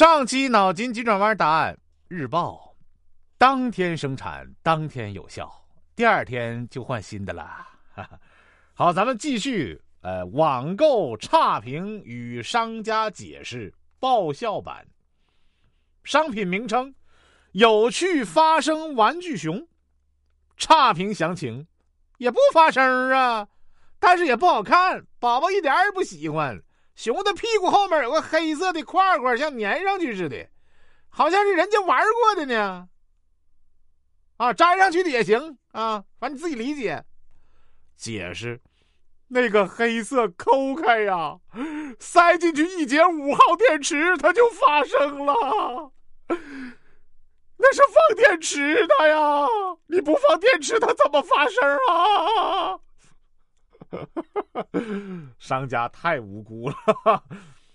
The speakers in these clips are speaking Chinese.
上期脑筋急转弯答案：日报，当天生产，当天有效，第二天就换新的了。好，咱们继续。呃，网购差评与商家解释爆笑版。商品名称：有趣发声玩具熊。差评详情：也不发声啊，但是也不好看，宝宝一点也不喜欢。熊的屁股后面有个黑色的块块，像粘上去似的，好像是人家玩过的呢。啊，粘上去的也行啊，反正你自己理解。解释：那个黑色抠开呀，塞进去一节五号电池，它就发声了。那是放电池的呀，你不放电池，它怎么发声啊？商家太无辜了。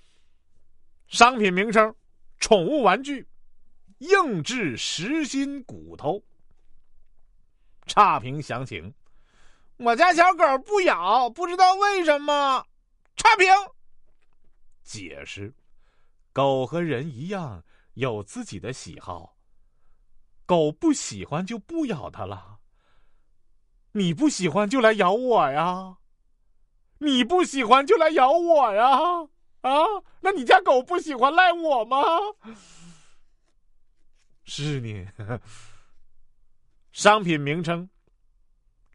商品名称：宠物玩具，硬质实心骨头。差评详情：我家小狗不咬，不知道为什么。差评。解释：狗和人一样有自己的喜好，狗不喜欢就不咬它了。你不喜欢就来咬我呀？你不喜欢就来咬我呀！啊，那你家狗不喜欢赖我吗？是你。商品名称：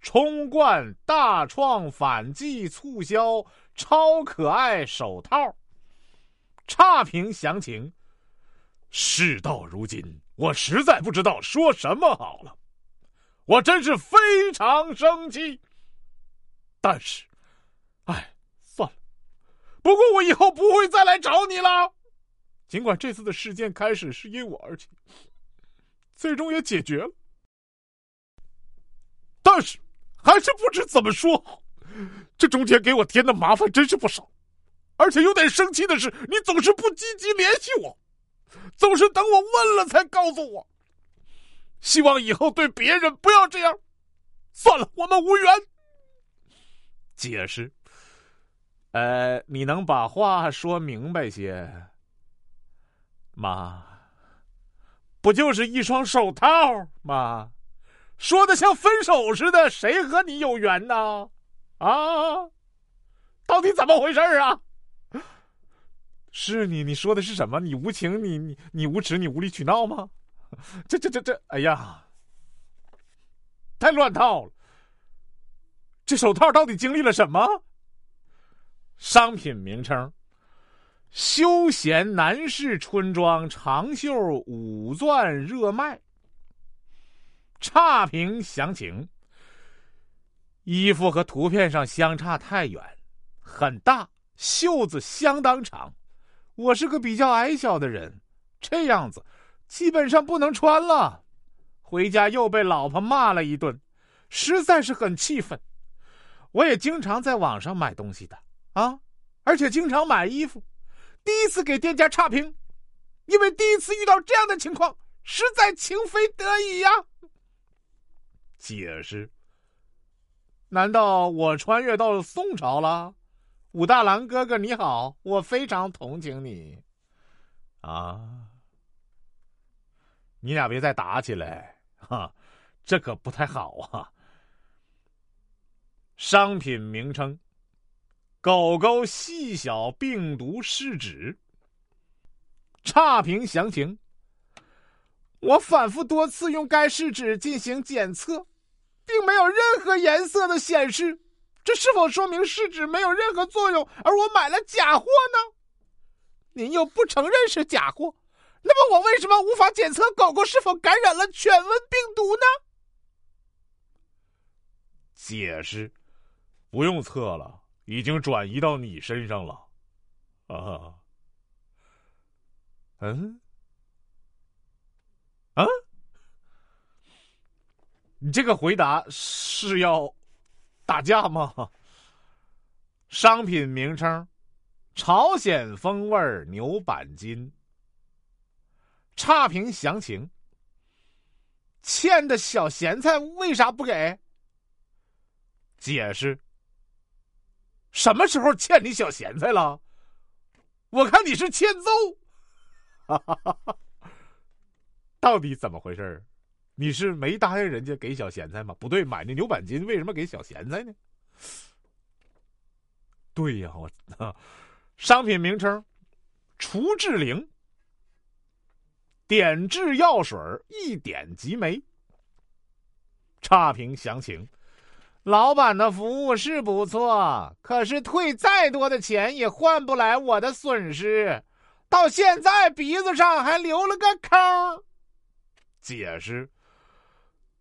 冲冠大创反季促销超可爱手套。差评详情：事到如今，我实在不知道说什么好了。我真是非常生气，但是。不过我以后不会再来找你了。尽管这次的事件开始是因我而起，最终也解决了，但是还是不知怎么说好。这中间给我添的麻烦真是不少，而且有点生气的是，你总是不积极联系我，总是等我问了才告诉我。希望以后对别人不要这样。算了，我们无缘。解释。呃，你能把话说明白些？妈，不就是一双手套吗？说的像分手似的，谁和你有缘呢？啊，到底怎么回事啊？是你，你说的是什么？你无情，你你你无耻，你无理取闹吗？这这这这，哎呀，太乱套了！这手套到底经历了什么？商品名称：休闲男士春装长袖五钻热卖。差评详情：衣服和图片上相差太远，很大，袖子相当长。我是个比较矮小的人，这样子基本上不能穿了。回家又被老婆骂了一顿，实在是很气愤。我也经常在网上买东西的。啊，而且经常买衣服，第一次给店家差评，因为第一次遇到这样的情况，实在情非得已呀。解释：难道我穿越到了宋朝了？武大郎哥哥你好，我非常同情你。啊，你俩别再打起来，哈，这可不太好啊。商品名称。狗狗细小病毒试纸。差评详情：我反复多次用该试纸进行检测，并没有任何颜色的显示，这是否说明试纸没有任何作用，而我买了假货呢？您又不承认是假货，那么我为什么无法检测狗狗是否感染了犬瘟病毒呢？解释：不用测了。已经转移到你身上了，啊？嗯？啊？你这个回答是要打架吗？商品名称：朝鲜风味牛板筋。差评详情：欠的小咸菜为啥不给？解释。什么时候欠你小咸菜了？我看你是欠揍。到底怎么回事你是没答应人家给小咸菜吗？不对，买那牛板筋为什么给小咸菜呢？对呀，我 商品名称：除痣灵，点痣药水，一点即没。差评详情：老板的服务是不错，可是退再多的钱也换不来我的损失。到现在鼻子上还留了个坑。解释：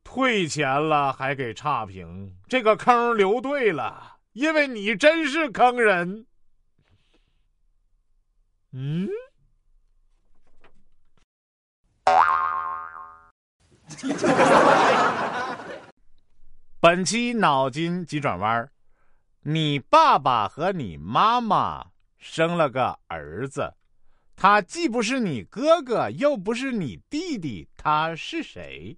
退钱了还给差评，这个坑留对了，因为你真是坑人。嗯。本期脑筋急转弯你爸爸和你妈妈生了个儿子，他既不是你哥哥，又不是你弟弟，他是谁？